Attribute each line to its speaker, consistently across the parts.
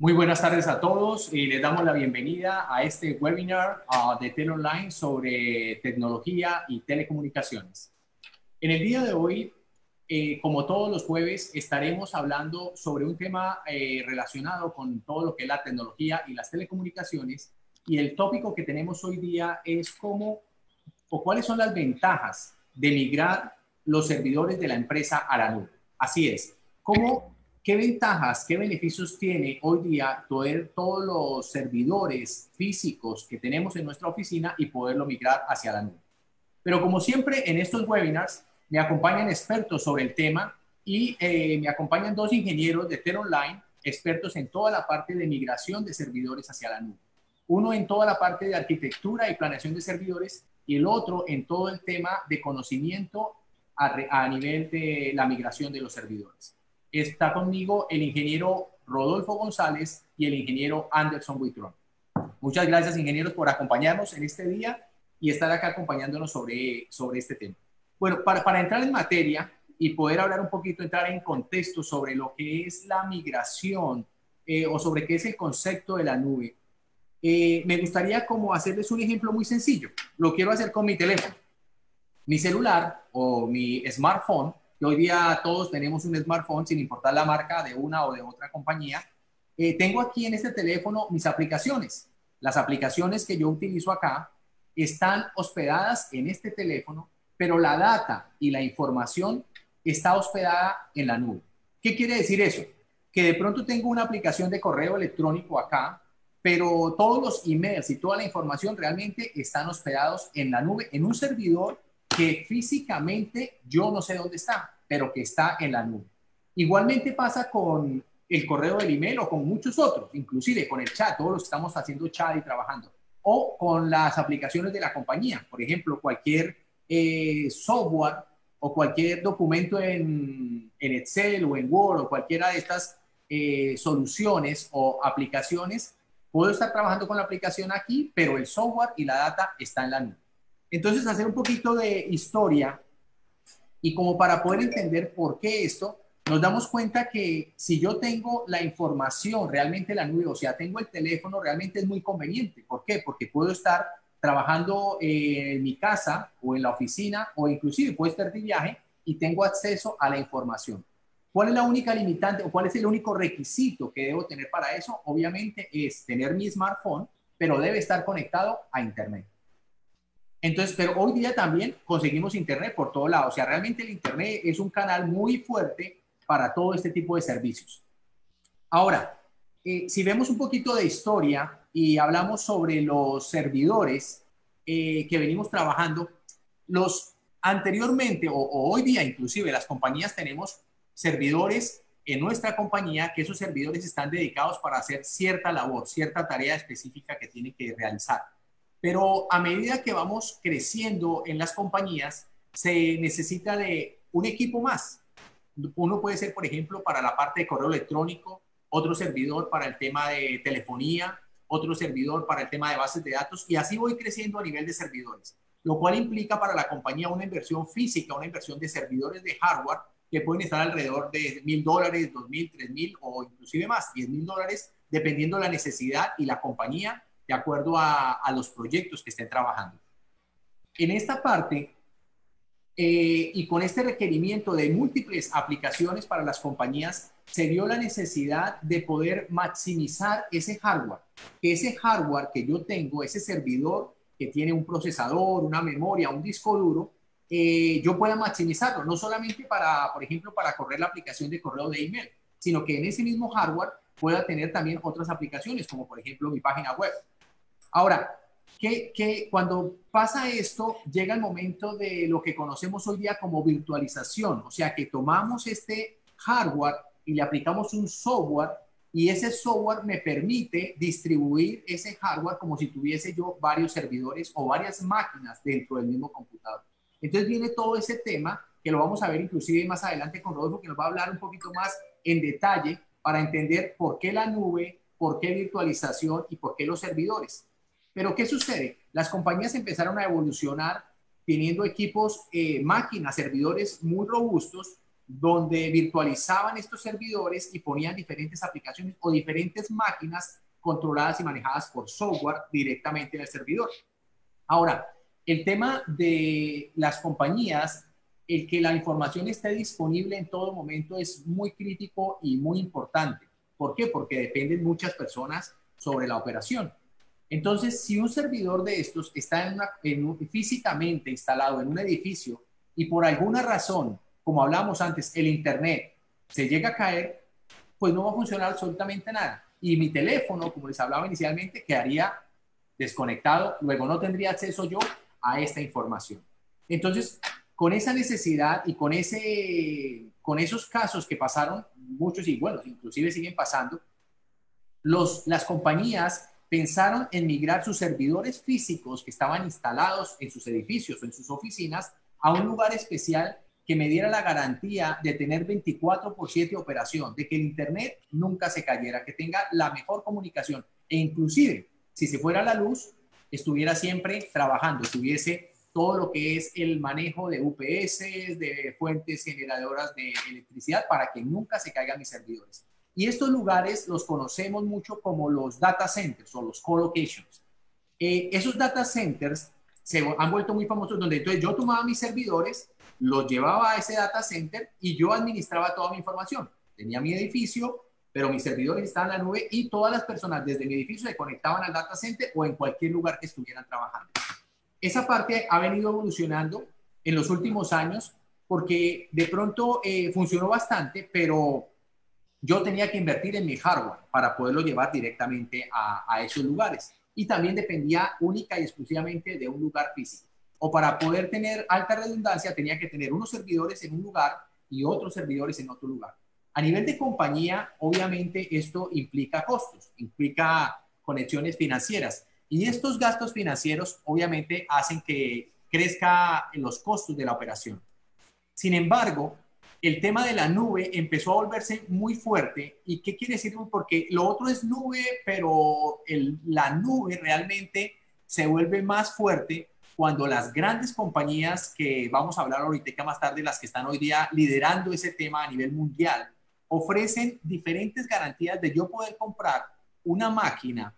Speaker 1: Muy buenas tardes a todos y les damos la bienvenida a este webinar uh, de Tel Online sobre tecnología y telecomunicaciones. En el día de hoy, eh, como todos los jueves, estaremos hablando sobre un tema eh, relacionado con todo lo que es la tecnología y las telecomunicaciones. Y el tópico que tenemos hoy día es cómo o cuáles son las ventajas de migrar los servidores de la empresa a la nube. Así es, cómo ¿Qué ventajas, qué beneficios tiene hoy día poder todos los servidores físicos que tenemos en nuestra oficina y poderlo migrar hacia la nube? Pero como siempre en estos webinars me acompañan expertos sobre el tema y eh, me acompañan dos ingenieros de Ter Online, expertos en toda la parte de migración de servidores hacia la nube. Uno en toda la parte de arquitectura y planeación de servidores y el otro en todo el tema de conocimiento a, a nivel de la migración de los servidores está conmigo el ingeniero Rodolfo González y el ingeniero Anderson Buitrón. Muchas gracias, ingenieros, por acompañarnos en este día y estar acá acompañándonos sobre, sobre este tema. Bueno, para, para entrar en materia y poder hablar un poquito, entrar en contexto sobre lo que es la migración eh, o sobre qué es el concepto de la nube, eh, me gustaría como hacerles un ejemplo muy sencillo. Lo quiero hacer con mi teléfono. Mi celular o mi smartphone que hoy día todos tenemos un smartphone sin importar la marca de una o de otra compañía. Eh, tengo aquí en este teléfono mis aplicaciones. Las aplicaciones que yo utilizo acá están hospedadas en este teléfono, pero la data y la información está hospedada en la nube. ¿Qué quiere decir eso? Que de pronto tengo una aplicación de correo electrónico acá, pero todos los emails y toda la información realmente están hospedados en la nube, en un servidor que físicamente yo no sé dónde está, pero que está en la nube. Igualmente pasa con el correo del email o con muchos otros, inclusive con el chat, todos los que estamos haciendo chat y trabajando, o con las aplicaciones de la compañía, por ejemplo, cualquier eh, software o cualquier documento en, Excel o en Word o cualquiera de estas eh, soluciones o aplicaciones, puedo estar trabajando con la aplicación aquí, pero el software y la data está en la nube. Entonces, hacer un poquito de historia y como para poder entender por qué esto, nos damos cuenta que si yo tengo la información realmente en la nube, o sea, tengo el teléfono, realmente es muy conveniente. ¿Por qué? Porque puedo estar trabajando en mi casa o en la oficina o inclusive puedo estar de viaje y tengo acceso a la información. ¿Cuál es la única limitante o cuál es el único requisito que debo tener para eso? Obviamente es tener mi smartphone, pero debe estar conectado a Internet. Entonces, pero hoy día también conseguimos Internet por todo lado. O sea, realmente el Internet es un canal muy fuerte para todo este tipo de servicios. Ahora, eh, si vemos un poquito de historia y hablamos sobre los servidores eh, que venimos trabajando, los anteriormente o, o hoy día inclusive las compañías tenemos servidores en nuestra compañía que esos servidores están dedicados para hacer cierta labor, cierta tarea específica que tienen que realizar. Pero a medida que vamos creciendo en las compañías, se necesita de un equipo más. Uno puede ser, por ejemplo, para la parte de correo electrónico, otro servidor para el tema de telefonía, otro servidor para el tema de bases de datos y así voy creciendo a nivel de servidores, lo cual implica para la compañía una inversión física, una inversión de servidores de hardware que pueden estar alrededor de mil dólares, dos mil, tres mil o inclusive más, diez mil dólares, dependiendo la necesidad y la compañía de acuerdo a, los proyectos que estén trabajando. En esta parte, eh, y con este requerimiento de múltiples aplicaciones para las compañías, se vio la necesidad de poder maximizar ese hardware. Que ese hardware que yo tengo, ese servidor que tiene un procesador, una memoria, un disco duro, eh, yo pueda maximizarlo, no solamente para, por ejemplo, para correr la aplicación de correo de email, sino que en ese mismo hardware pueda tener también otras aplicaciones, como por ejemplo mi página web. Ahora, que, cuando pasa esto, llega el momento de lo que conocemos hoy día como virtualización, o sea, que tomamos este hardware y le aplicamos un software y ese software me permite distribuir ese hardware como si tuviese yo varios servidores o varias máquinas dentro del mismo computador. Entonces viene todo ese tema que lo vamos a ver inclusive más adelante con Rodolfo, que nos va a hablar un poquito más en detalle para entender por qué la nube, por qué virtualización y por qué los servidores. Pero ¿qué sucede? Las compañías empezaron a evolucionar teniendo equipos, eh, máquinas, servidores muy robustos donde virtualizaban estos servidores y ponían diferentes aplicaciones o diferentes máquinas controladas y manejadas por software directamente en el servidor. Ahora, el tema de las compañías, el que la información esté disponible en todo momento es muy crítico y muy importante. ¿Por qué? Porque dependen muchas personas sobre la operación. Entonces, si un servidor de estos está físicamente instalado en un edificio y por alguna razón, como hablamos antes, el Internet se llega a caer, pues no va a funcionar absolutamente nada. Y mi teléfono, como les hablaba inicialmente, quedaría desconectado, luego no tendría acceso yo a esta información. Entonces, con esa necesidad y con, ese, con esos casos que pasaron, muchos y bueno, inclusive siguen pasando, los, las compañías pensaron en migrar sus servidores físicos que estaban instalados en sus edificios o en sus oficinas a un lugar especial que me diera la garantía de tener 24 por 7 operación, de que el Internet nunca se cayera, que tenga la mejor comunicación e inclusive si se fuera la luz, estuviera siempre trabajando, tuviese todo lo que es el manejo de UPS, de fuentes generadoras de electricidad para que nunca se caigan mis servidores. Y estos lugares los conocemos mucho como los data centers o los colocations. Eh, esos data centers se han vuelto muy famosos donde entonces yo tomaba mis servidores, los llevaba a ese data center y yo administraba toda mi información. Tenía mi edificio, pero mis servidores estaban en la nube y todas las personas desde mi edificio se conectaban al data center o en cualquier lugar que estuvieran trabajando. Esa parte ha venido evolucionando en los últimos años porque de pronto eh, funcionó bastante, pero yo tenía que invertir en mi hardware para poderlo llevar directamente a, esos lugares. Y también dependía única y exclusivamente de un lugar físico. O para poder tener alta redundancia, tenía que tener unos servidores en un lugar y otros servidores en otro lugar. A nivel de compañía, obviamente esto implica costos, implica conexiones financieras. Y estos gastos financieros obviamente hacen que crezca los costos de la operación. Sin embargo, el tema de la nube empezó a volverse muy fuerte. ¿Y qué quiere decir? Porque lo otro es nube, pero la nube realmente se vuelve más fuerte cuando las grandes compañías que vamos a hablar ahorita más tarde, las que están hoy día liderando ese tema a nivel mundial, ofrecen diferentes garantías de yo poder comprar una máquina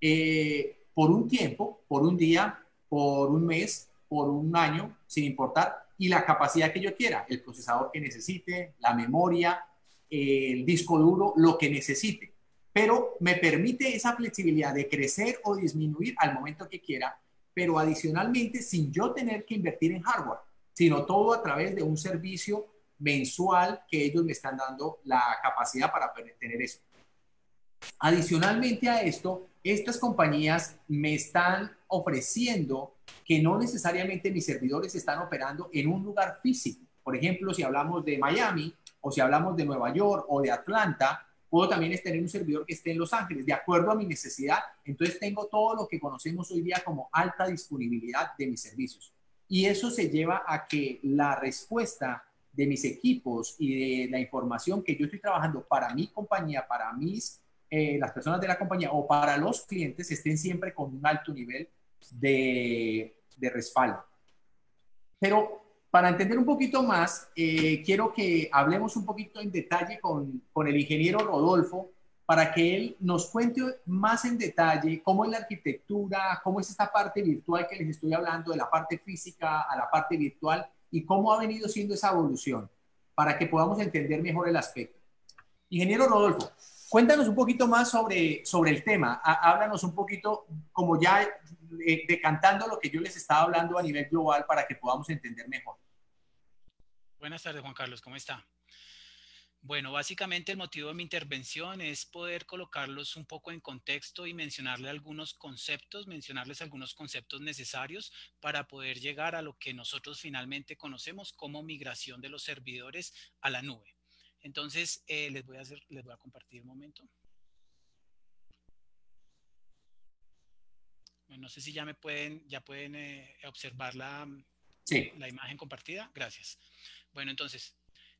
Speaker 1: eh, por un tiempo, por un día, por un mes, por un año, sin importar y la capacidad que yo quiera, el procesador que necesite, la memoria, el disco duro, lo que necesite. Pero me permite esa flexibilidad de crecer o disminuir al momento que quiera, pero adicionalmente sin yo tener que invertir en hardware, sino todo a través de un servicio mensual que ellos me están dando la capacidad para tener eso. Adicionalmente a esto, estas compañías me están ofreciendo que no necesariamente mis servidores están operando en un lugar físico. Por ejemplo, si hablamos de Miami o si hablamos de Nueva York o de Atlanta, puedo también tener un servidor que esté en Los Ángeles, de acuerdo a mi necesidad. Entonces tengo todo lo que conocemos hoy día como alta disponibilidad de mis servicios. Y eso se lleva a que la respuesta de mis equipos y de la información que yo estoy trabajando para mi compañía, para mis, eh, las personas de la compañía o para los clientes estén siempre con un alto nivel de, de respaldo. Pero para entender un poquito más, eh, quiero que hablemos un poquito en detalle con, con, el ingeniero Rodolfo para que él nos cuente más en detalle cómo es la arquitectura, cómo es esta parte virtual que les estoy hablando, de la parte física a la parte virtual y cómo ha venido siendo esa evolución para que podamos entender mejor el aspecto. Ingeniero Rodolfo, cuéntanos un poquito más sobre, sobre el tema. Háblanos un poquito, como ya decantando lo que yo les estaba hablando a nivel global para que podamos entender mejor.
Speaker 2: Buenas tardes, Juan Carlos, ¿cómo está? Bueno, básicamente el motivo de mi intervención es poder colocarlos un poco en contexto y mencionarles algunos conceptos, mencionarles algunos conceptos necesarios para poder llegar a lo que nosotros finalmente conocemos como migración de los servidores a la nube. Entonces, eh, les, voy a hacer, les voy a compartir un momento. No sé si ya me pueden, ya pueden eh, observar la, la imagen compartida. Gracias. Bueno, entonces,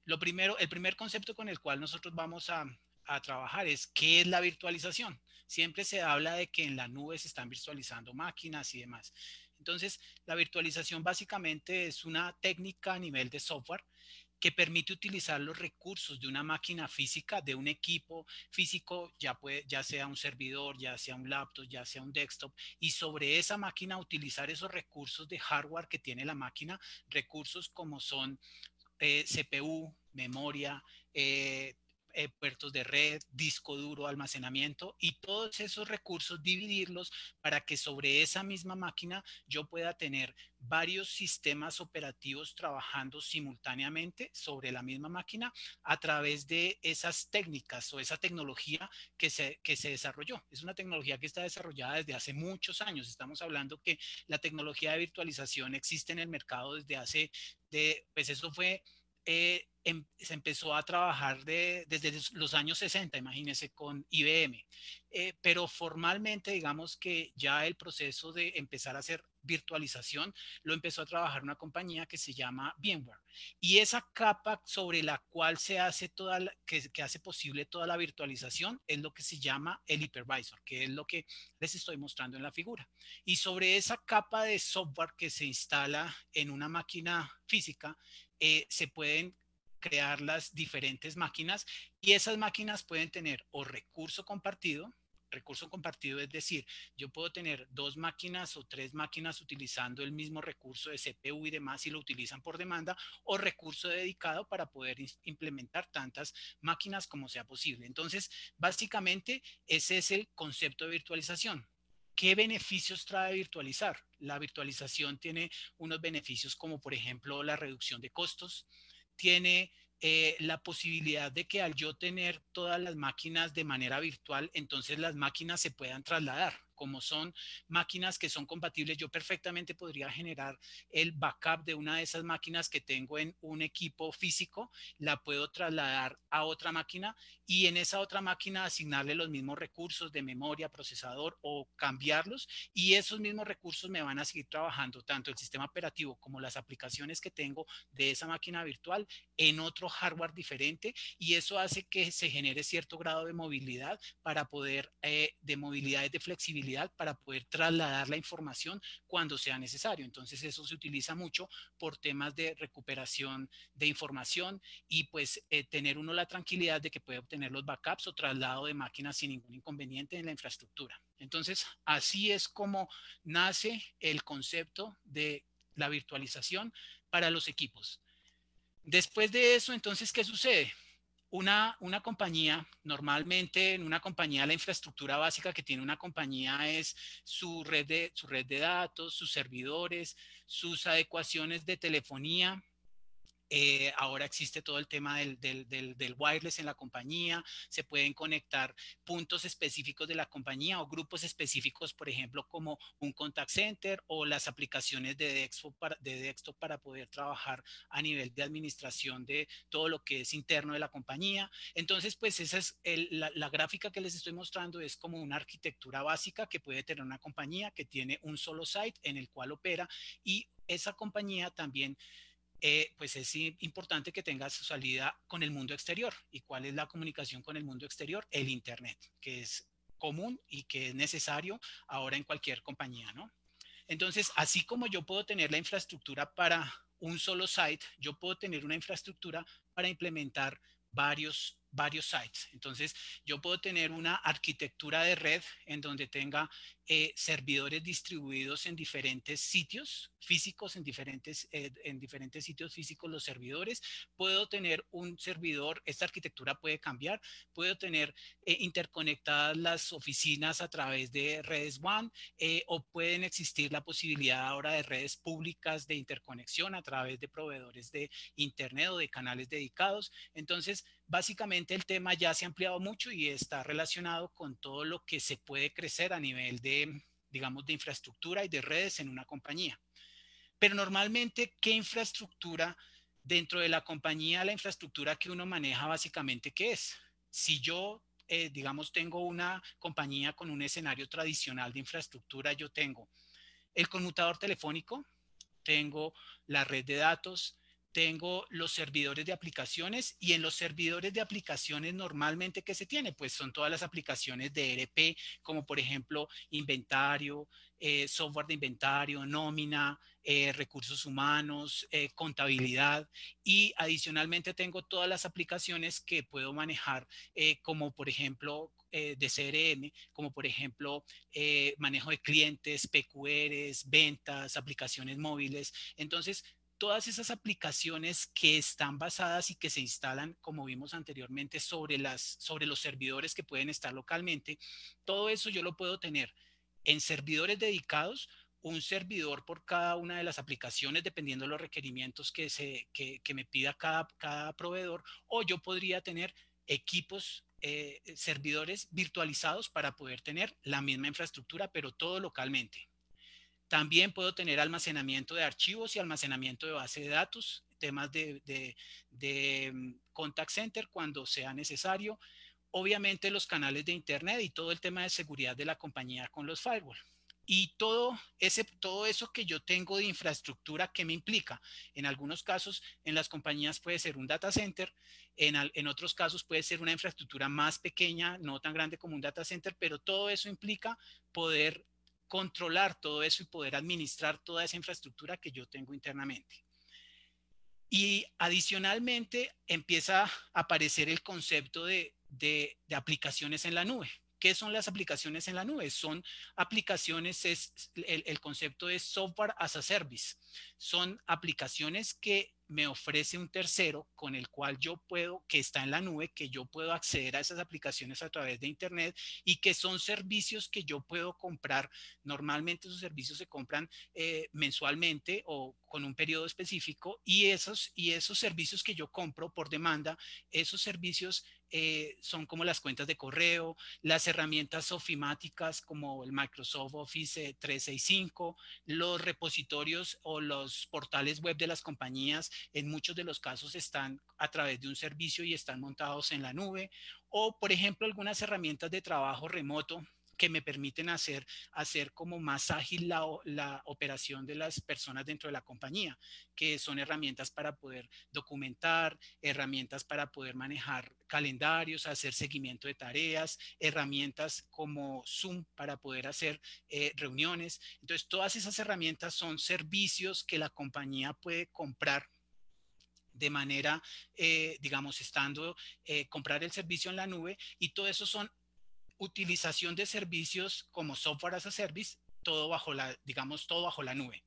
Speaker 2: lo primero, el primer concepto con el cual nosotros vamos a, a trabajar es qué es la virtualización. Siempre se habla de que en la nube se están virtualizando máquinas y demás. Entonces, la virtualización básicamente es una técnica a nivel de software que permite utilizar los recursos de una máquina física, de un equipo físico, ya, puede, ya sea un servidor, ya sea un laptop, ya sea un desktop, y sobre esa máquina utilizar esos recursos de hardware que tiene la máquina, recursos como son eh, CPU, memoria, eh, eh, puertos de red, disco duro, almacenamiento y todos esos recursos dividirlos para que sobre esa misma máquina yo pueda tener varios sistemas operativos trabajando simultáneamente sobre la misma máquina a través de esas técnicas o esa tecnología que se, que se desarrolló. Es una tecnología que está desarrollada desde hace muchos años. Estamos hablando que la tecnología de virtualización existe en el mercado desde hace, de, pues eso fue eh, em, se empezó a trabajar desde los años 60, imagínense, con IBM. Eh, pero formalmente, digamos que ya el proceso de empezar a hacer virtualización lo empezó a trabajar una compañía que se llama VMware. Y esa capa sobre la cual se hace toda que, que hace posible toda la virtualización es lo que se llama el hypervisor, que es lo que les estoy mostrando en la figura. Y sobre esa capa de software que se instala en una máquina física, eh, se pueden crear las diferentes máquinas y esas máquinas pueden tener o recurso compartido, recurso compartido es decir, yo puedo tener dos máquinas o tres máquinas utilizando el mismo recurso de CPU y demás y lo utilizan por demanda o recurso dedicado para poder implementar tantas máquinas como sea posible. Entonces, básicamente ese es el concepto de virtualización. ¿Qué beneficios trae virtualizar? La virtualización tiene unos beneficios como por ejemplo la reducción de costos, tiene eh, la posibilidad de que al yo tener todas las máquinas de manera virtual, entonces las máquinas se puedan trasladar como son máquinas que son compatibles, yo perfectamente podría generar el backup de una de esas máquinas que tengo en un equipo físico, la puedo trasladar a otra máquina y en esa otra máquina asignarle los mismos recursos de memoria, procesador o cambiarlos y esos mismos recursos me van a seguir trabajando tanto el sistema operativo como las aplicaciones que tengo de esa máquina virtual en otro hardware diferente y eso hace que se genere cierto grado de movilidad para poder, eh, de movilidad y de flexibilidad para poder trasladar la información cuando sea necesario. Entonces eso se utiliza mucho por temas de recuperación de información y pues eh, tener uno la tranquilidad de que puede obtener los backups o traslado de máquinas sin ningún inconveniente en la infraestructura. Entonces así es como nace el concepto de la virtualización para los equipos. Después de eso, entonces, ¿qué sucede? Una, una compañía, normalmente en una compañía la infraestructura básica que tiene una compañía es su red de, su red de datos, sus servidores, sus adecuaciones de telefonía, eh, ahora existe todo el tema del, wireless en la compañía, se pueden conectar puntos específicos de la compañía o grupos específicos, por ejemplo, como un contact center o las aplicaciones de desktop para, de para poder trabajar a nivel de administración de todo lo que es interno de la compañía. Entonces, pues esa es la gráfica que les estoy mostrando, es como una arquitectura básica que puede tener una compañía que tiene un solo site en el cual opera y esa compañía también eh, pues es importante que tenga su salida con el mundo exterior. ¿Y cuál es la comunicación con el mundo exterior? El Internet, que es común y que es necesario ahora en cualquier compañía, ¿no? Entonces, así como yo puedo tener la infraestructura para un solo site, yo puedo tener una infraestructura para implementar varios varios sites. Entonces, yo puedo tener una arquitectura de red en donde tenga eh, servidores distribuidos en diferentes sitios físicos, en diferentes, eh, en diferentes sitios físicos los servidores. Puedo tener un servidor, esta arquitectura puede cambiar. Puedo tener eh, interconectadas las oficinas a través de redes WAN o pueden existir la posibilidad ahora de redes públicas de interconexión a través de proveedores de Internet o de canales dedicados. Entonces, básicamente el tema ya se ha ampliado mucho y está relacionado con todo lo que se puede crecer a nivel de, digamos, de infraestructura y de redes en una compañía. Pero normalmente, ¿qué infraestructura dentro de la compañía, la infraestructura que uno maneja básicamente qué es? Si yo, eh, digamos, tengo una compañía con un escenario tradicional de infraestructura, yo tengo el conmutador telefónico, tengo la red de datos, tengo los servidores de aplicaciones y en los servidores de aplicaciones normalmente que se tiene, pues son todas las aplicaciones de ERP, como por ejemplo inventario, eh, software de inventario, nómina, eh, recursos humanos, eh, contabilidad. Y adicionalmente tengo todas las aplicaciones que puedo manejar, como por ejemplo de CRM, como por ejemplo manejo de clientes, PQRs, ventas, aplicaciones móviles. Entonces, todas esas aplicaciones que están basadas y que se instalan, como vimos anteriormente, sobre, los servidores que pueden estar localmente, todo eso yo lo puedo tener en servidores dedicados, un servidor por cada una de las aplicaciones, dependiendo de los requerimientos que, me pida cada, cada proveedor, o yo podría tener equipos eh, servidores virtualizados para poder tener la misma infraestructura, pero todo localmente. También puedo tener almacenamiento de archivos y almacenamiento de base de datos, temas de, mm, contact center cuando sea necesario. Obviamente los canales de internet y todo el tema de seguridad de la compañía con los firewall. Y todo, ese, todo eso que yo tengo de infraestructura, ¿qué me implica? En algunos casos, en las compañías puede ser un data center, en, en, otros casos puede ser una infraestructura más pequeña, no tan grande como un data center, pero todo eso implica poder controlar todo eso y poder administrar toda esa infraestructura que yo tengo internamente. Y adicionalmente empieza a aparecer el concepto de, aplicaciones en la nube. ¿Qué son las aplicaciones en la nube? Son aplicaciones, es, el, concepto es software as a service. Son aplicaciones que me ofrece un tercero con el cual yo puedo, que está en la nube, que yo puedo acceder a esas aplicaciones a través de Internet y que son servicios que yo puedo comprar. Normalmente esos servicios se compran eh, mensualmente o con un periodo específico y esos, y esos servicios que yo compro por demanda, esos servicios eh, son como las cuentas de correo, las herramientas ofimáticas como el Microsoft Office 365, los repositorios o los portales web de las compañías, en muchos de los casos están a través de un servicio y están montados en la nube, o por ejemplo algunas herramientas de trabajo remoto que me permiten hacer, hacer como más ágil la, la, operación de las personas dentro de la compañía, que son herramientas para poder documentar, herramientas para poder manejar calendarios, hacer seguimiento de tareas, herramientas como Zoom para poder hacer eh, reuniones. Entonces, todas esas herramientas son servicios que la compañía puede comprar de manera, eh, digamos, estando, eh, comprar el servicio en la nube y todo eso son utilización de servicios como software as a service, todo bajo la, digamos, todo bajo la nube.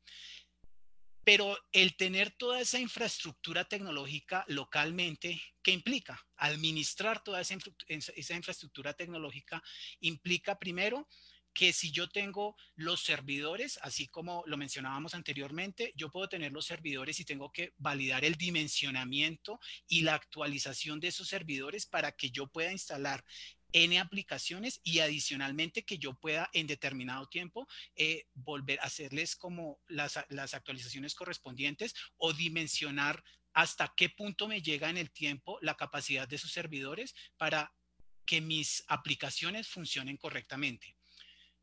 Speaker 2: Pero el tener toda esa infraestructura tecnológica localmente, ¿qué implica? Administrar toda esa, esa infraestructura tecnológica implica primero que si yo tengo los servidores, así como lo mencionábamos anteriormente, yo puedo tener los servidores y tengo que validar el dimensionamiento y la actualización de esos servidores para que yo pueda instalar N aplicaciones y adicionalmente que yo pueda en determinado tiempo eh, volver a hacerles como las, las actualizaciones correspondientes o dimensionar hasta qué punto me llega en el tiempo la capacidad de sus servidores para que mis aplicaciones funcionen correctamente.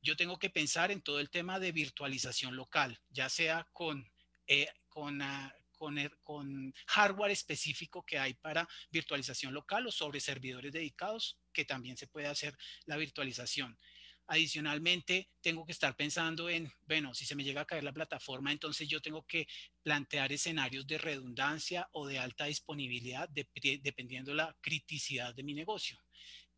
Speaker 2: Yo tengo que pensar en todo el tema de virtualización local, ya sea con, eh, con ah, con, hardware específico que hay para virtualización local o sobre servidores dedicados, que también se puede hacer la virtualización. Adicionalmente, tengo que estar pensando en, bueno, si se me llega a caer la plataforma, entonces yo tengo que plantear escenarios de redundancia o de alta disponibilidad dependiendo de la criticidad de mi negocio.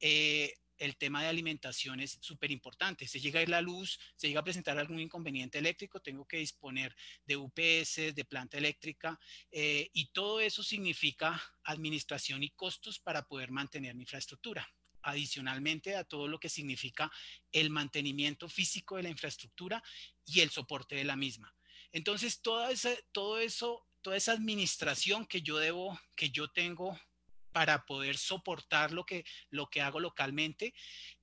Speaker 2: Eh, el tema de alimentación es súper importante. Se llega a ir la luz, se llega a presentar algún inconveniente eléctrico, tengo que disponer de UPS, de planta eléctrica, eh, y todo eso significa administración y costos para poder mantener mi infraestructura. Adicionalmente a todo lo que significa el mantenimiento físico de la infraestructura y el soporte de la misma. Entonces, toda esa, todo eso, toda esa administración que yo debo, que yo tengo para poder soportar lo que, lo que hago localmente,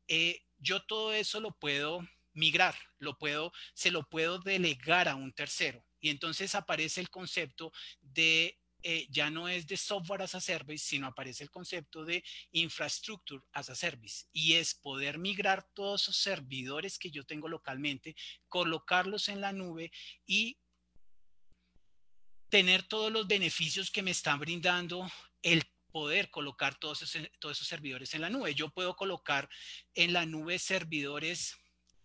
Speaker 2: eh, yo todo eso lo puedo migrar, lo puedo, se lo puedo delegar a un tercero. Y entonces aparece el concepto de, eh, ya no es de software as a service, sino aparece el concepto de infrastructure as a service. Y es poder migrar todos esos servidores que yo tengo localmente, colocarlos en la nube y tener todos los beneficios que me están brindando el poder colocar todos esos, todos esos servidores en la nube. Yo puedo colocar en la nube servidores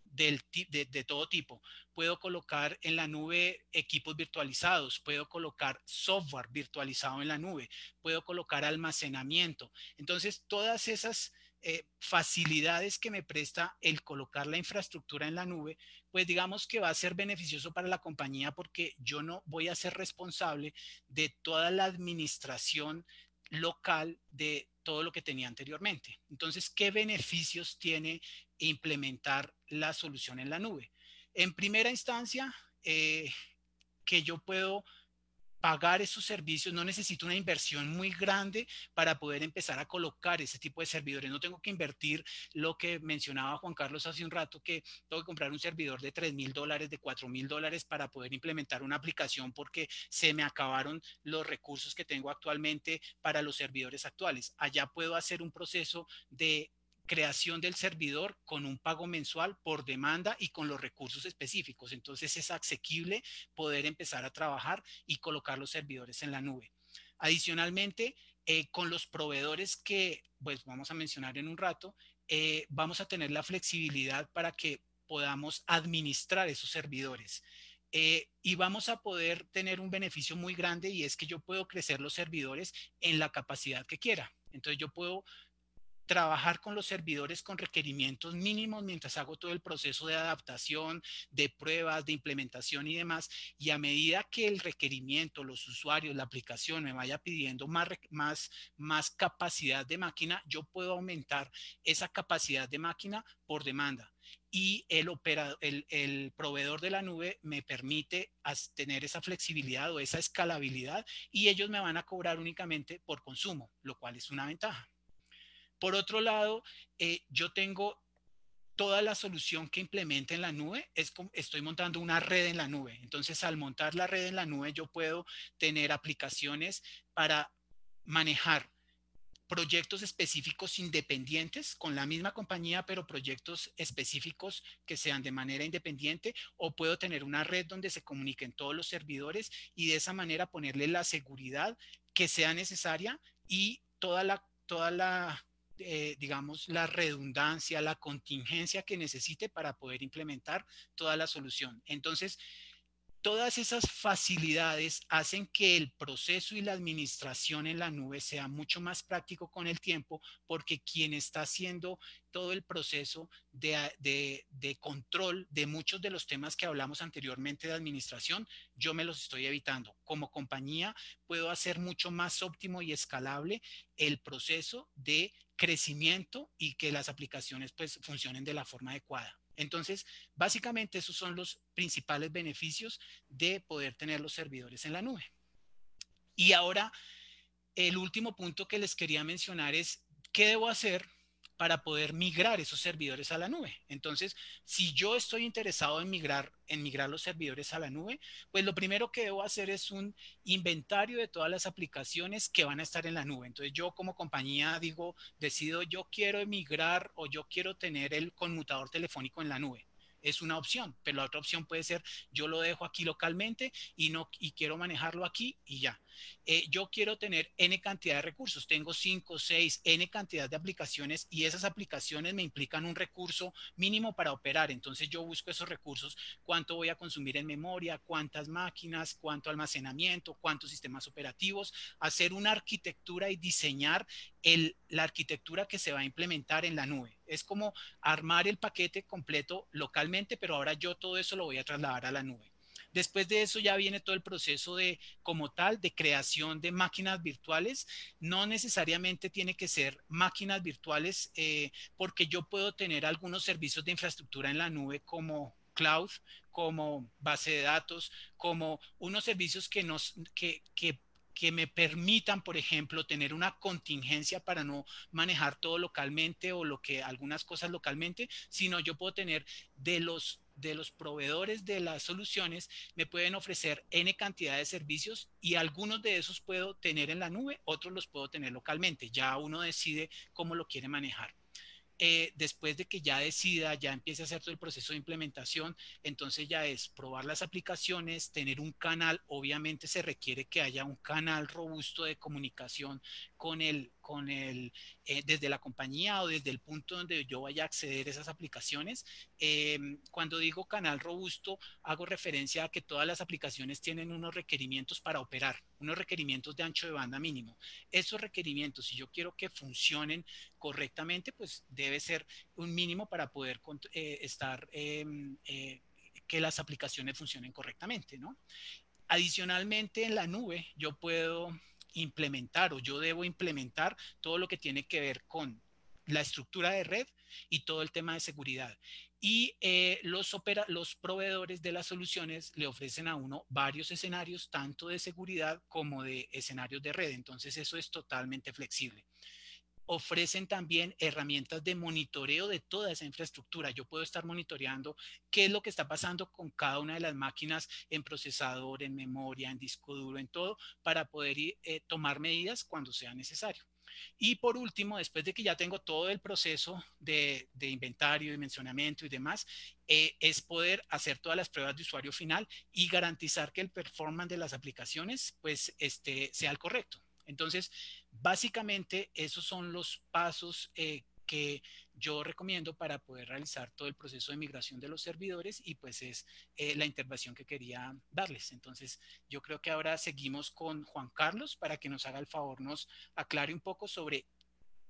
Speaker 2: del, de, de, todo tipo. Puedo colocar en la nube equipos virtualizados, puedo colocar software virtualizado en la nube, puedo colocar almacenamiento. Entonces, todas esas eh, facilidades que me presta el colocar la infraestructura en la nube, pues digamos que va a ser beneficioso para la compañía porque yo no voy a ser responsable de toda la administración local de todo lo que tenía anteriormente. Entonces, ¿qué beneficios tiene implementar la solución en la nube? En primera instancia, eh, que yo puedo pagar esos servicios, no necesito una inversión muy grande para poder empezar a colocar ese tipo de servidores. No tengo que invertir lo que mencionaba Juan Carlos hace un rato, que tengo que comprar un servidor de 3 mil dólares, de 4 mil dólares para poder implementar una aplicación porque se me acabaron los recursos que tengo actualmente para los servidores actuales. Allá puedo hacer un proceso de creación del servidor con un pago mensual por demanda y con los recursos específicos. Entonces es asequible poder empezar a trabajar y colocar los servidores en la nube. Adicionalmente, eh, con los proveedores que pues vamos a mencionar en un rato, eh, vamos a tener la flexibilidad para que podamos administrar esos servidores. Eh, y vamos a poder tener un beneficio muy grande y es que yo puedo crecer los servidores en la capacidad que quiera. Entonces yo puedo trabajar con los servidores con requerimientos mínimos mientras hago todo el proceso de adaptación, de pruebas, de implementación y demás. Y a medida que el requerimiento, los usuarios, la aplicación me vaya pidiendo más, más, más capacidad de máquina, yo puedo aumentar esa capacidad de máquina por demanda. Y el, operador, el, el proveedor de la nube me permite tener esa flexibilidad o esa escalabilidad y ellos me van a cobrar únicamente por consumo, lo cual es una ventaja. Por otro lado, eh, yo tengo toda la solución que implemente en la nube, es estoy montando una red en la nube. Entonces, al montar la red en la nube, yo puedo tener aplicaciones para manejar proyectos específicos independientes con la misma compañía, pero proyectos específicos que sean de manera independiente, o puedo tener una red donde se comuniquen todos los servidores y de esa manera ponerle la seguridad que sea necesaria y toda la, toda la eh, digamos, la redundancia, la contingencia que necesite para poder implementar toda la solución. Entonces, todas esas facilidades hacen que el proceso y la administración en la nube sea mucho más práctico con el tiempo porque quien está haciendo todo el proceso de, de, control de muchos de los temas que hablamos anteriormente de administración, yo me los estoy evitando. Como compañía puedo hacer mucho más óptimo y escalable el proceso de crecimiento y que las aplicaciones pues funcionen de la forma adecuada. Entonces, básicamente esos son los principales beneficios de poder tener los servidores en la nube. Y ahora, el último punto que les quería mencionar es, ¿qué debo hacer para poder migrar esos servidores a la nube. Entonces, si yo estoy interesado en migrar, en migrar los servidores a la nube, pues lo primero que debo hacer es un inventario de todas las aplicaciones que van a estar en la nube. Entonces, yo como compañía digo, decido, yo quiero emigrar o yo quiero tener el conmutador telefónico en la nube es una opción, pero la otra opción puede ser yo lo dejo aquí localmente y no y quiero manejarlo aquí y ya. Eh, yo quiero tener n cantidad de recursos, tengo 5, 6, n cantidad de aplicaciones y esas aplicaciones me implican un recurso mínimo para operar. Entonces yo busco esos recursos, cuánto voy a consumir en memoria, cuántas máquinas, cuánto almacenamiento, cuántos sistemas operativos, hacer una arquitectura y diseñar el, la arquitectura que se va a implementar en la nube. Es como armar el paquete completo localmente, pero ahora yo todo eso lo voy a trasladar a la nube. Después de eso ya viene todo el proceso de, como tal, de creación de máquinas virtuales. No necesariamente tiene que ser máquinas virtuales eh, porque yo puedo tener algunos servicios de infraestructura en la nube como cloud, como base de datos, como unos servicios que nos, que, que que me permitan, por ejemplo, tener una contingencia para no manejar todo localmente o lo que algunas cosas localmente, sino yo puedo tener de los de los proveedores de las soluciones me pueden ofrecer N cantidad de servicios y algunos de esos puedo tener en la nube, otros los puedo tener localmente. Ya uno decide cómo lo quiere manejar. Eh, después de que ya decida, ya empiece a hacer todo el proceso de implementación, entonces ya es probar las aplicaciones, tener un canal, obviamente se requiere que haya un canal robusto de comunicación con el, con el, eh, desde la compañía o desde el punto donde yo vaya a acceder a esas aplicaciones. Em, cuando digo canal robusto, hago referencia a que todas las aplicaciones tienen unos requerimientos para operar, unos requerimientos de ancho de banda mínimo. Esos requerimientos, si yo quiero que funcionen correctamente, pues debe ser un mínimo para poder eh, estar, em, eh, que las aplicaciones funcionen correctamente, ¿no? Adicionalmente, en la nube, yo puedo implementar o yo debo implementar todo lo que tiene que ver con la estructura de red y todo el tema de seguridad. Y eh, los, los proveedores de las soluciones le ofrecen a uno varios escenarios, tanto de seguridad como de escenarios de red. Entonces eso es totalmente flexible ofrecen también herramientas de monitoreo de toda esa infraestructura. Yo puedo estar monitoreando qué es lo que está pasando con cada una de las máquinas en procesador, en memoria, en disco duro, en todo, para poder eh, tomar medidas cuando sea necesario. Y por último, después de que ya tengo todo el proceso de, inventario, dimensionamiento y demás, eh, es poder hacer todas las pruebas de usuario final y garantizar que el performance de las aplicaciones pues, este, sea el correcto. Entonces, básicamente esos son los pasos eh, que yo recomiendo para poder realizar todo el proceso de migración de los servidores y pues es eh, la intervención que quería darles. Entonces, yo creo que ahora seguimos con Juan Carlos para que nos haga el favor, nos aclare un poco sobre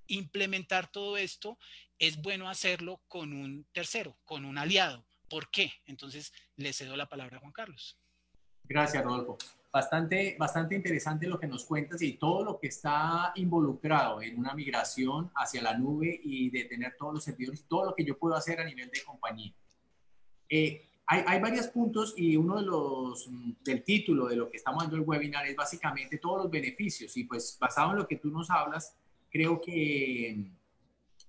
Speaker 2: implementar todo esto. Es bueno hacerlo con un tercero, con un aliado. ¿Por qué? Entonces, le cedo la palabra a Juan Carlos.
Speaker 1: Gracias, Rodolfo bastante, bastante interesante lo que nos cuentas y todo lo que está involucrado en una migración hacia la nube y de tener todos los servidores, todo lo que yo puedo hacer a nivel de compañía. Eh, hay, hay, varios puntos y uno de los del título de lo que estamos dando el webinar es básicamente todos los beneficios y pues basado en lo que tú nos hablas, creo que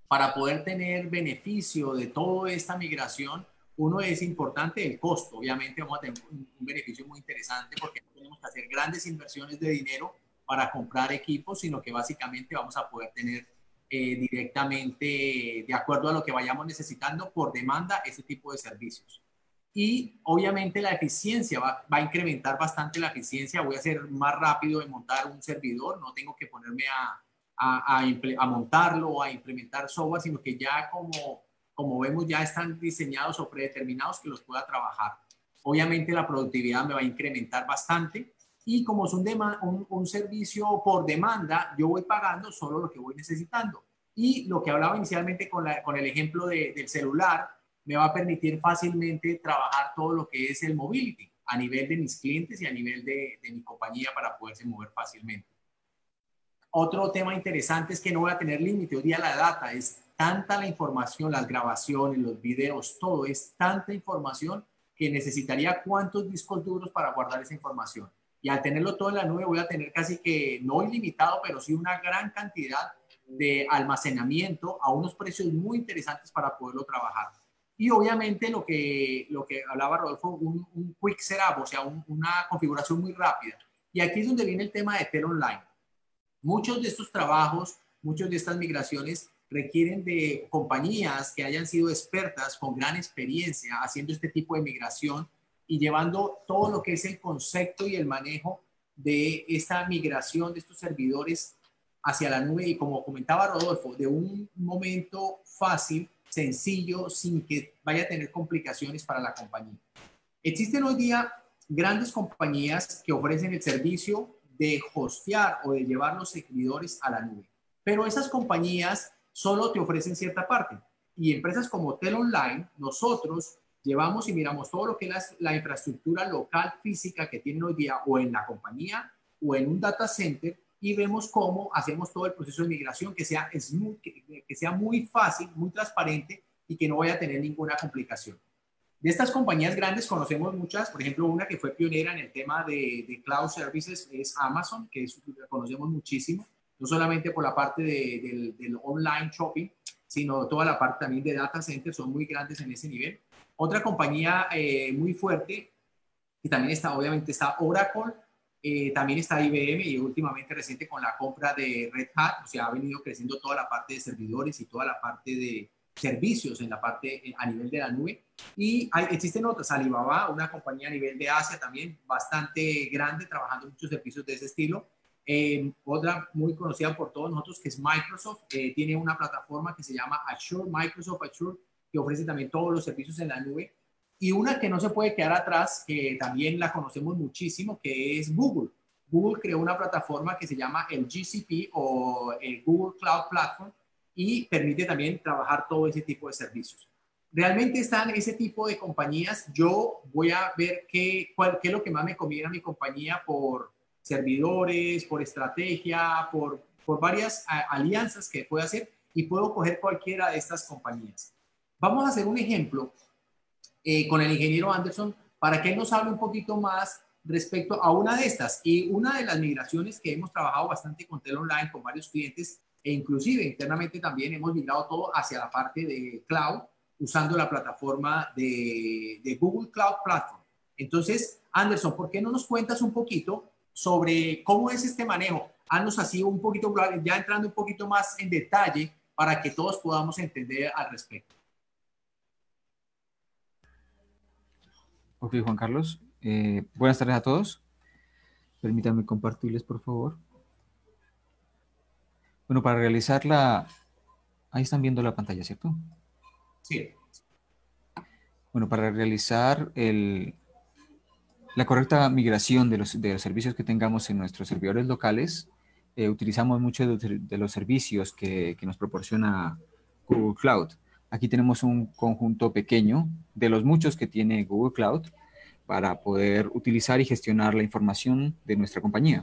Speaker 1: para poder tener beneficio de toda esta migración, uno es importante el costo, obviamente vamos a tener un, beneficio muy interesante porque no tenemos que hacer grandes inversiones de dinero para comprar equipos, sino que básicamente vamos a poder tener eh, directamente, de acuerdo a lo que vayamos necesitando, por demanda, ese tipo de servicios. Y obviamente la eficiencia va, va a incrementar bastante la eficiencia, voy a ser más rápido en montar un servidor, no tengo que ponerme a, a, a, a montarlo o a implementar software, sino que ya como como vemos, ya están diseñados o predeterminados que los pueda trabajar. Obviamente la productividad me va a incrementar bastante y como es un, un, servicio por demanda, yo voy pagando solo lo que voy necesitando. Y lo que hablaba inicialmente con, el ejemplo del celular, me va a permitir fácilmente trabajar todo lo que es el mobility a nivel de mis clientes y a nivel de, de mi compañía para poderse mover fácilmente. Otro tema interesante es que no voy a tener límite. Hoy día la data es tanta la información, las grabaciones, los videos, todo es tanta información que necesitaría cuántos discos duros para guardar esa información. Y al tenerlo todo en la nube voy a tener casi que no ilimitado, pero sí una gran cantidad de almacenamiento a unos precios muy interesantes para poderlo trabajar. Y obviamente lo que, lo que hablaba Rodolfo, un, quick setup, o sea, una configuración muy rápida. Y aquí es donde viene el tema de Tel Online. Muchos de estos trabajos, muchas de estas migraciones requieren de compañías que hayan sido expertas con gran experiencia haciendo este tipo de migración y llevando todo lo que es el concepto y el manejo de esta migración de estos servidores hacia la nube y como comentaba Rodolfo, de un momento fácil, sencillo, sin que vaya a tener complicaciones para la compañía. Existen hoy día grandes compañías que ofrecen el servicio de hostear o de llevar los servidores a la nube, pero esas compañías solo te ofrecen cierta parte. Y empresas como Tel Online, nosotros llevamos y miramos todo lo que es la, infraestructura local física que tienen hoy día o en la compañía o en un data center y vemos cómo hacemos todo el proceso de migración que sea, smooth, que, sea muy fácil, muy transparente y que no vaya a tener ninguna complicación. De estas compañías grandes conocemos muchas, por ejemplo, una que fue pionera en el tema de, cloud services es Amazon, que conocemos muchísimo no solamente por la parte del, online shopping, sino toda la parte también de data centers, son muy grandes en ese nivel. Otra compañía eh, muy fuerte, y también está, obviamente, está Oracle, eh, también está IBM y últimamente reciente con la compra de Red Hat, o sea, ha venido creciendo toda la parte de servidores y toda la parte de, servicios en la parte a nivel de la nube. Y hay, existen otras, Alibaba, una compañía a nivel de Asia también bastante grande, trabajando muchos servicios de ese estilo. Eh, otra muy conocida por todos nosotros que es Microsoft, eh, tiene una plataforma que se llama Azure, Microsoft Azure, que ofrece también todos los servicios en la nube. Y una que no se puede quedar atrás, que también la conocemos muchísimo, que es Google. Google creó una plataforma que se llama el GCP o el Google Cloud Platform y permite también trabajar todo ese tipo de servicios. Realmente están ese tipo de compañías. Yo voy a ver qué, cuál, qué es lo que más me conviene a mi compañía por servidores, por estrategia, por, por varias alianzas que puedo hacer y puedo coger cualquiera de estas compañías. Vamos a hacer un ejemplo eh, con el ingeniero Anderson para que nos hable un poquito más respecto a una de estas. Y una de las migraciones que hemos trabajado bastante con Tel Online, con varios clientes, e inclusive internamente también hemos migrado todo hacia la parte de cloud, usando la plataforma de, de Google Cloud Platform. Entonces, Anderson, ¿por qué no nos cuentas un poquito sobre cómo es este manejo? Haznos así un poquito, ya entrando un poquito más en detalle para que todos podamos entender al respecto.
Speaker 3: Ok, Juan Carlos. Eh, buenas tardes a todos. Permítanme compartirles, por favor. Bueno, para realizar la... Ahí están viendo la pantalla, ¿cierto?
Speaker 1: Sí.
Speaker 3: Bueno, para realizar el, la correcta migración de los, de los, servicios que tengamos en nuestros servidores locales, eh, utilizamos muchos de, los servicios que, que, nos proporciona Google Cloud. Aquí tenemos un conjunto pequeño de los muchos que tiene Google Cloud para poder utilizar y gestionar la información de nuestra compañía.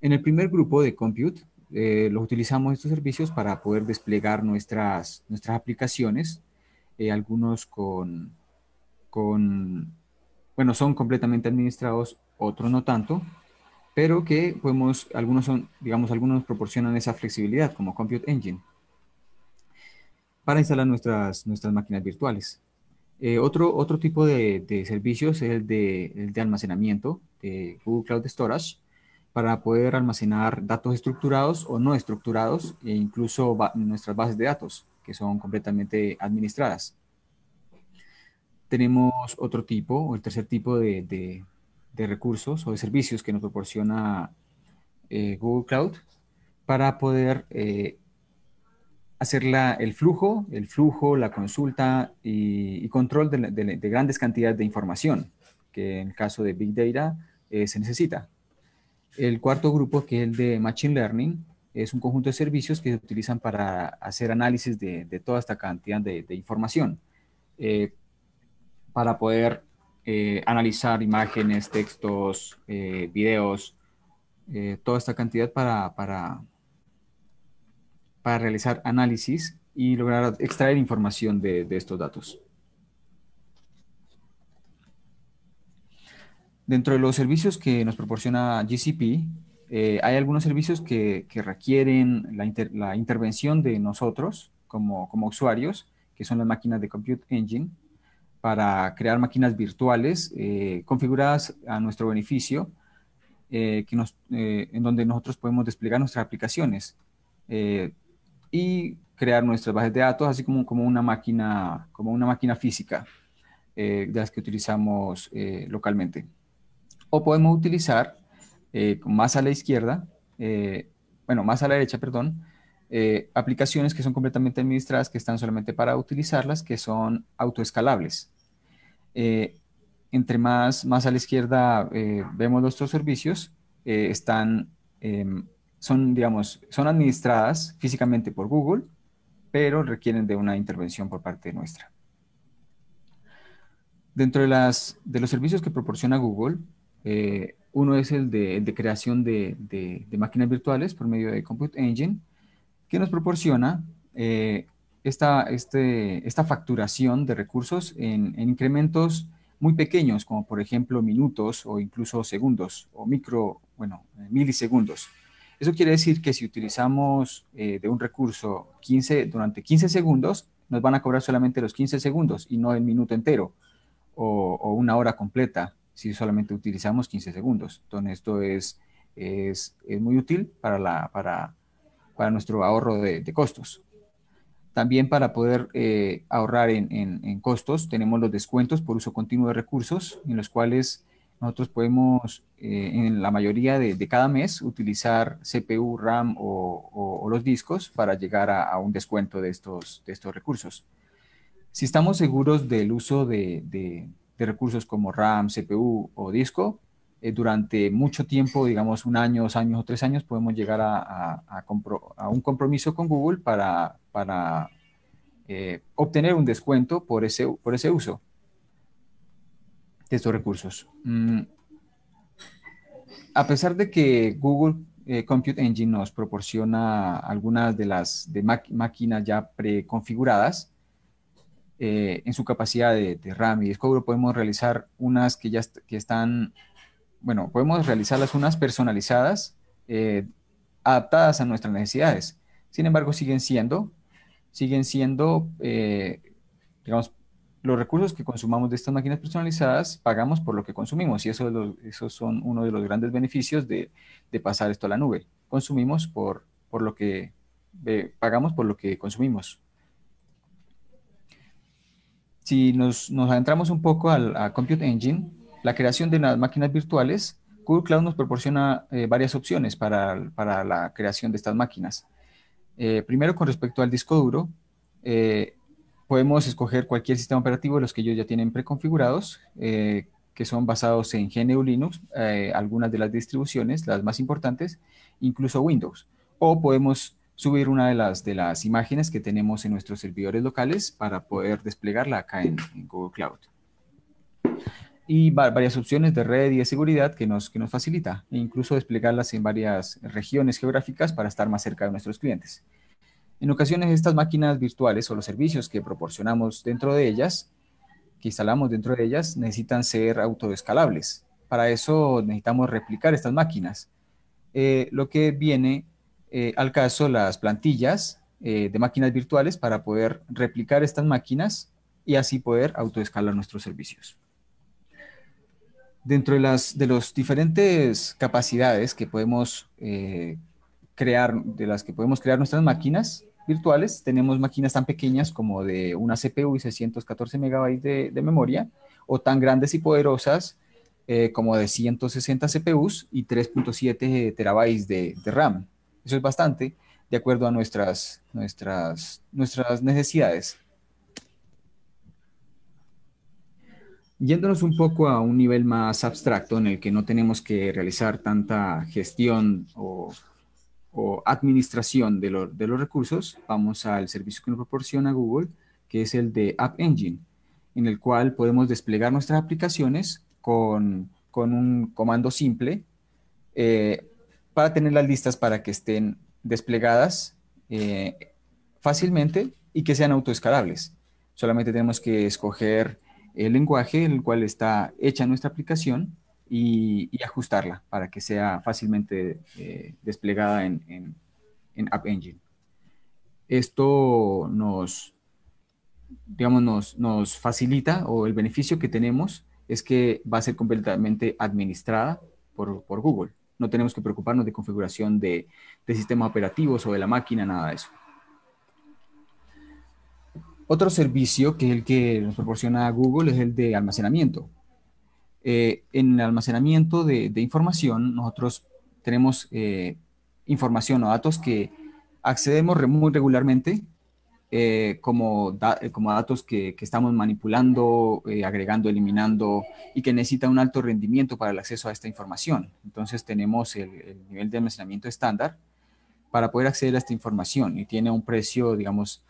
Speaker 3: En el primer grupo de Compute, eh, los utilizamos estos servicios para poder desplegar nuestras, nuestras aplicaciones, eh, algunos con, con, bueno, son completamente administrados, otros no tanto, pero que podemos, algunos son, digamos, algunos proporcionan esa flexibilidad, como Compute Engine, para instalar nuestras, nuestras máquinas virtuales. Eh, otro, otro tipo de, servicios es el de, de, almacenamiento de Google Cloud Storage para poder almacenar datos estructurados o no estructurados e incluso nuestras bases de datos que son completamente administradas. Tenemos otro tipo, o el tercer tipo de, recursos o de servicios que nos proporciona eh, Google Cloud para poder eh, hacer el flujo, el flujo, la consulta y, control de, grandes cantidades de información, que en el caso de Big Data eh, se necesita. El cuarto grupo, que es el de Machine Learning, es un conjunto de servicios que se utilizan para hacer análisis de, toda esta cantidad de, información, para poder eh, analizar imágenes, textos, videos, toda esta cantidad para, para para realizar análisis y lograr extraer información de, estos datos. Dentro de los servicios que nos proporciona GCP, eh, hay algunos servicios que, requieren la, intervención de nosotros como, usuarios, que son las máquinas de Compute Engine, para crear máquinas virtuales eh, configuradas a nuestro beneficio, eh, que nos, en donde nosotros podemos desplegar nuestras aplicaciones y crear nuestras bases de datos, así como, como, una, máquina, como una máquina física eh, de las que utilizamos eh, localmente. O podemos utilizar eh, más a la izquierda, bueno, más a la derecha, perdón, aplicaciones que son completamente administradas, que están solamente para utilizarlas, que son autoescalables. Entre más, más a la izquierda vemos nuestros servicios, están em, son, digamos, son administradas físicamente por Google, pero requieren de una intervención por parte nuestra. Dentro de, las, de los servicios que proporciona Google, eh, uno es el de, creación de, máquinas virtuales por medio de Compute Engine, que nos proporciona eh, esta, este, esta facturación de recursos en, en, incrementos muy pequeños, como por ejemplo minutos o incluso segundos o micro, bueno, milisegundos. Eso quiere decir que si utilizamos eh, de un recurso 15, durante 15 segundos, nos van a cobrar solamente los 15 segundos y no el minuto entero o, una hora completa si solamente utilizamos 15 segundos. Entonces, esto es, es, es muy útil para, la, para, para nuestro ahorro de, costos. También para poder eh, ahorrar en, costos, tenemos los descuentos por uso continuo de recursos, en los cuales nosotros podemos, eh, en la mayoría de, cada mes, utilizar CPU, RAM o, los discos para llegar a, un descuento de estos, de estos recursos. Si estamos seguros del uso de, recursos como RAM, CPU o disco, eh, durante mucho tiempo, digamos un año, dos años o tres años, podemos llegar a, un compromiso con Google para, eh, obtener un descuento por ese, por ese uso de estos recursos. Mm, a pesar de que Google eh, Compute Engine nos proporciona algunas de las de máquinas ya preconfiguradas, en su capacidad de, RAM y disco duro podemos realizar unas que ya que están, bueno, podemos realizarlas unas personalizadas, adaptadas a nuestras necesidades. Sin embargo, siguen siendo siguen siendo, eh, digamos, los recursos que consumamos de estas máquinas personalizadas, pagamos por lo que consumimos y eso esos son uno de los grandes beneficios de, pasar esto a la nube. Consumimos por, por lo que, pagamos por lo que consumimos. Si nos, adentramos un poco al, a Compute Engine, la creación de las máquinas virtuales, Google Cloud nos proporciona eh, varias opciones para, para la creación de estas máquinas. Eh, primero, con respecto al disco duro, eh, podemos escoger cualquier sistema operativo de los que ellos ya tienen preconfigurados, que son basados en GNU Linux, algunas de las distribuciones, las más importantes, incluso Windows. O podemos subir una de las, de las imágenes que tenemos en nuestros servidores locales para poder desplegarla acá en Google Cloud y varias opciones de red y de seguridad que nos, que nos facilita, e incluso desplegarlas en varias regiones geográficas para estar más cerca de nuestros clientes. En ocasiones estas máquinas virtuales o los servicios que proporcionamos dentro de ellas, que instalamos dentro de ellas, necesitan ser autoescalables. Para eso necesitamos replicar estas máquinas. Eh, lo que viene eh, al caso las plantillas eh, de máquinas virtuales para poder replicar estas máquinas y así poder autoescalar nuestros servicios. Dentro de las de los diferentes capacidades que podemos eh, crear, de las que podemos crear nuestras máquinas virtuales, tenemos máquinas tan pequeñas como de una CPU y 614 megabytes de, memoria, o tan grandes y poderosas eh, como de 160 CPUs y 3.7 terabytes de, de, RAM. Eso es bastante de acuerdo a nuestras, nuestras, nuestras necesidades. Yéndonos un poco a un nivel más abstracto en el que no tenemos que realizar tanta gestión o, administración de, los recursos, vamos al servicio que nos proporciona Google, que es el de App Engine, en el cual podemos desplegar nuestras aplicaciones con, un comando simple eh, para tenerlas listas para que estén desplegadas eh, fácilmente y que sean autoescalables. Solamente tenemos que escoger el lenguaje en el cual está hecha nuestra aplicación y, ajustarla para que sea fácilmente eh, desplegada en, App Engine. Esto nos, digamos, nos, facilita o el beneficio que tenemos es que va a ser completamente administrada por, Google. No tenemos que preocuparnos de configuración de, de sistemas operativos o de la máquina, nada de eso. Otro servicio que es el que nos proporciona Google es el de almacenamiento. Eh, en el almacenamiento de, información, nosotros tenemos eh, información o datos que accedemos muy regularmente, eh, como, como datos que, estamos manipulando, agregando, eliminando y que necesitan un alto rendimiento para el acceso a esta información. Entonces tenemos el, el nivel de almacenamiento estándar para poder acceder a esta información y tiene un precio, digamos,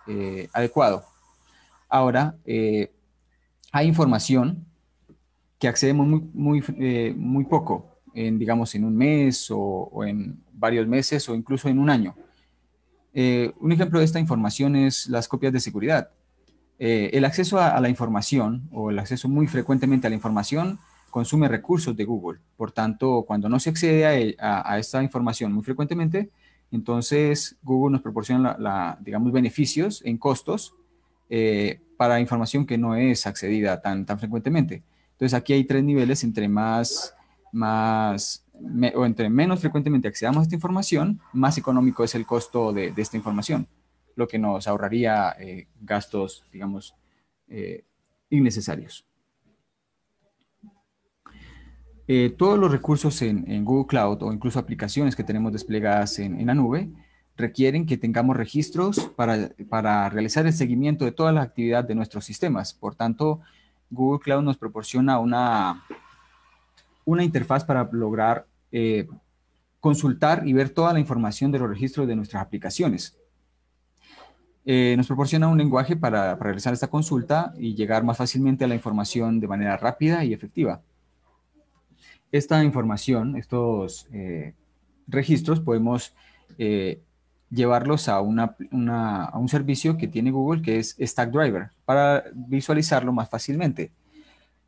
Speaker 3: adecuado. Ahora, eh, hay información que accedemos muy, muy, eh, muy poco, en, digamos, en un mes o, en varios meses o incluso en un año. Eh, un ejemplo de esta información es las copias de seguridad. el acceso a, la información o el acceso muy frecuentemente a la información consume recursos de Google. Por tanto, cuando no se accede a, esta información muy frecuentemente, entonces Google nos proporciona, digamos, beneficios en costos eh, para información que no es accedida tan, tan frecuentemente. Entonces aquí hay tres niveles, entre más, más o entre menos frecuentemente accedamos a esta información, más económico es el costo de, esta información. lo que nos ahorraría eh, gastos, digamos, eh, innecesarios. Todos los recursos en, Google Cloud o incluso aplicaciones que tenemos desplegadas en, la nube requieren que tengamos registros para, para, realizar el seguimiento de toda la actividad de nuestros sistemas. Por tanto, Google Cloud nos proporciona una, una interfaz para lograr consultar y ver toda la información de los registros de nuestras aplicaciones. Eh, nos proporciona un lenguaje para, realizar esta consulta y llegar más fácilmente a la información de manera rápida y efectiva. Esta información, estos eh, registros, podemos eh, llevarlos a, un servicio que tiene Google, que es Stackdriver, para visualizarlo más fácilmente.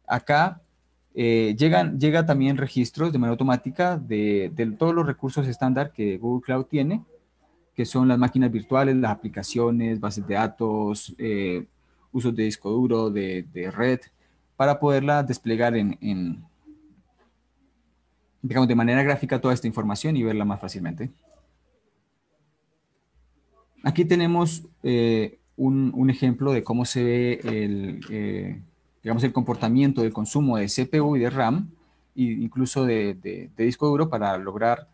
Speaker 3: Acá llegan, llega también registros de manera automática de, todos los recursos estándar que Google Cloud tiene, que son las máquinas virtuales, las aplicaciones, bases de datos, eh, usos de disco duro, de, red, para poderla desplegar en, digamos, de manera gráfica toda esta información y verla más fácilmente. Aquí tenemos eh, un, ejemplo de cómo se ve el, eh, digamos, el comportamiento del consumo de CPU y de RAM, e incluso de, de disco duro para lograr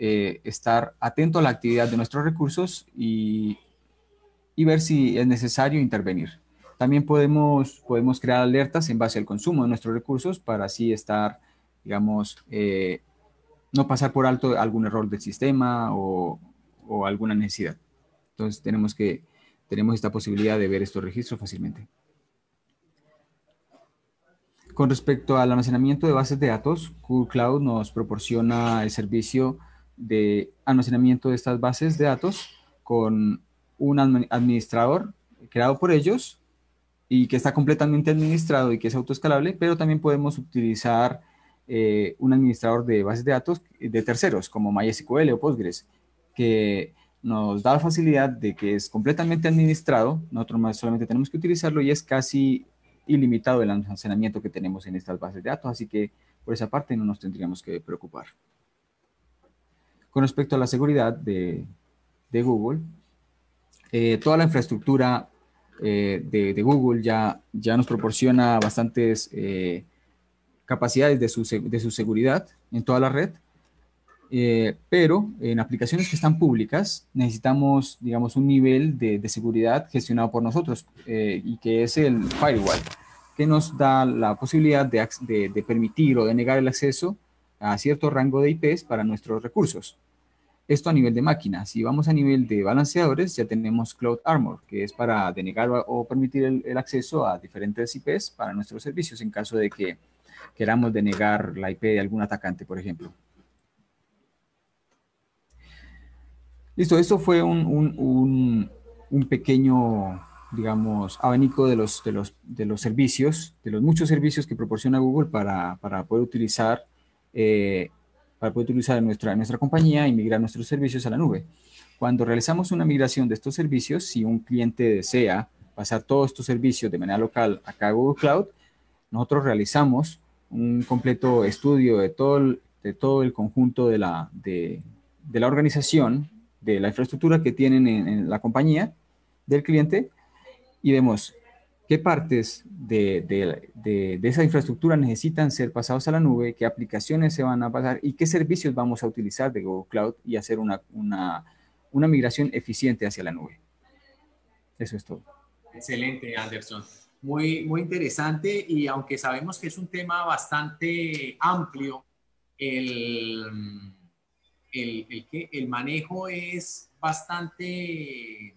Speaker 3: eh, estar atento a la actividad de nuestros recursos y, ver si es necesario intervenir. También podemos, podemos crear alertas en base al consumo de nuestros recursos para así estar, digamos, eh, no pasar por alto algún error del sistema o, o, alguna necesidad. Entonces tenemos que tenemos esta posibilidad de ver estos registros fácilmente. Con respecto al almacenamiento de bases de datos, Google Cloud nos proporciona el servicio de almacenamiento de estas bases de datos con un administrador creado por ellos y que está completamente administrado y que es autoescalable, pero también podemos utilizar eh, un administrador de bases de datos de terceros como MySQL o Postgres, que nos da la facilidad de que es completamente administrado, nosotros más solamente tenemos que utilizarlo y es casi ilimitado el almacenamiento que tenemos en estas bases de datos, así que por esa parte no nos tendríamos que preocupar. Con respecto a la seguridad de, Google, eh, toda la infraestructura eh, de, Google ya, ya nos proporciona bastantes eh, capacidades de su, de su, seguridad en toda la red, pero en aplicaciones que están públicas necesitamos, digamos, un nivel de, seguridad gestionado por nosotros y que es el firewall, que nos da la posibilidad de, de permitir o de negar el acceso a cierto rango de IPs para nuestros recursos. Esto a nivel de máquina. Si vamos a nivel de balanceadores, ya tenemos Cloud Armor, que es para denegar o permitir el, acceso a diferentes IPs para nuestros servicios en caso de que queramos denegar la IP de algún atacante, por ejemplo. Listo, esto fue un, pequeño, digamos, abanico de los, de, los, de los servicios, de los muchos servicios que proporciona Google para, para poder utilizar eh, para poder utilizar nuestra, nuestra compañía y migrar nuestros servicios a la nube. Cuando realizamos una migración de estos servicios, si un cliente desea pasar todos estos servicios de manera local acá a Google Cloud, nosotros realizamos un completo estudio de todo el, de todo el conjunto de la, de, de la organización, de la infraestructura que tienen en la compañía del cliente y vemos qué partes de, esa infraestructura necesitan ser pasados a la nube, qué aplicaciones se van a pasar y qué servicios vamos a utilizar de Google Cloud y hacer una, migración eficiente hacia la nube. Eso es todo.
Speaker 1: Excelente, Anderson. Muy, muy interesante y aunque sabemos que es un tema bastante amplio, el, el, el manejo es bastante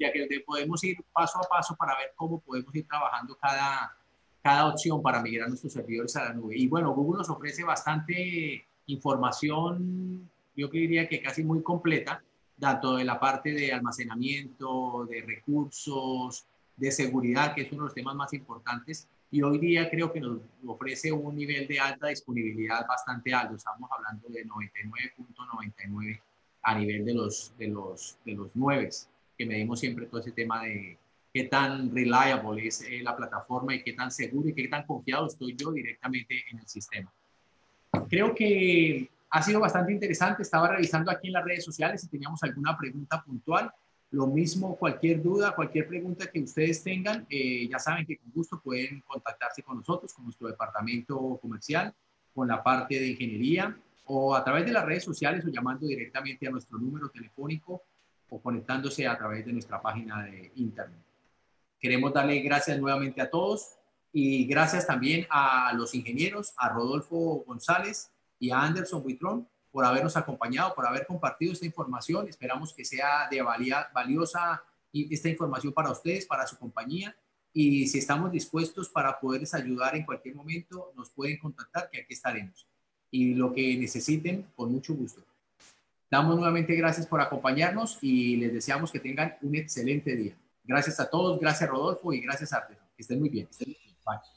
Speaker 1: ya que podemos ir paso a paso para ver cómo podemos ir trabajando cada, cada opción para migrar nuestros servidores a la nube. Y bueno, Google nos ofrece bastante información, yo diría que casi muy completa, tanto de la parte de almacenamiento, de recursos, de seguridad, que es uno de los temas más importantes. Y hoy día creo que nos ofrece un nivel de alta disponibilidad bastante alto. Estamos hablando de 99.99 a nivel de los, de los, de los 9 que medimos siempre todo ese tema de qué tan reliable es eh, la plataforma y qué tan seguro y qué tan confiado estoy yo directamente en el sistema. Creo que ha sido bastante interesante. Estaba revisando aquí en las redes sociales si teníamos alguna pregunta puntual. Lo mismo, cualquier duda, cualquier pregunta que ustedes tengan, eh, ya saben que con gusto pueden contactarse con nosotros, con nuestro departamento comercial, con la parte de ingeniería o a través de las redes sociales o llamando directamente a nuestro número telefónico o conectándose a través de nuestra página de internet. Queremos darle gracias nuevamente a todos y gracias también a los ingenieros, a Rodolfo González y a Anderson Buitrón por habernos acompañado, por haber compartido esta información. Esperamos que sea de valiosa esta información para ustedes, para su compañía. Y si estamos dispuestos para poderles ayudar en cualquier momento, nos pueden contactar, que aquí estaremos. Y lo que necesiten, con mucho gusto. Damos nuevamente gracias por acompañarnos y les deseamos que tengan un excelente día. Gracias a todos, gracias Rodolfo y gracias Arturo. Que estén muy bien. Estén muy bien. Bye.